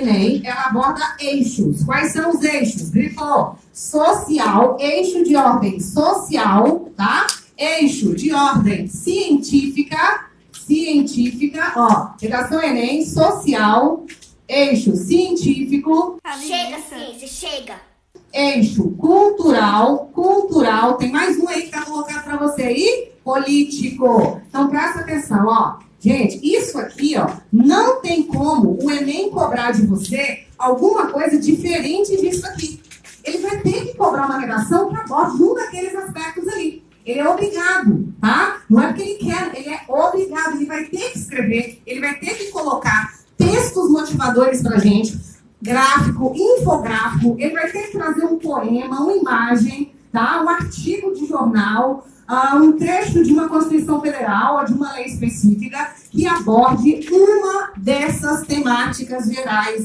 Enem, ela aborda eixos. Quais são os eixos? Grifou. Social, eixo de ordem social, tá? Eixo de ordem científica, científica, ó, redação Enem, social, eixo científico, Chega, ciência, chega. eixo cultural, cultural, tem mais um aí que tá colocado para você aí, político. Então presta atenção, ó. Gente, isso aqui, ó, não tem o Enem cobrar de você alguma coisa diferente disso aqui. Ele vai ter que cobrar uma redação que aborde um daqueles aspectos ali. Ele é obrigado, tá? Não é porque ele quer, ele é obrigado. Ele vai ter que escrever, ele vai ter que colocar textos motivadores pra gente, gráfico, infográfico, ele vai ter que trazer um poema, uma imagem, tá? um artigo de jornal, ah, um trecho de uma Constituição Federal ou de uma lei específica que aborde uma dessas temáticas gerais.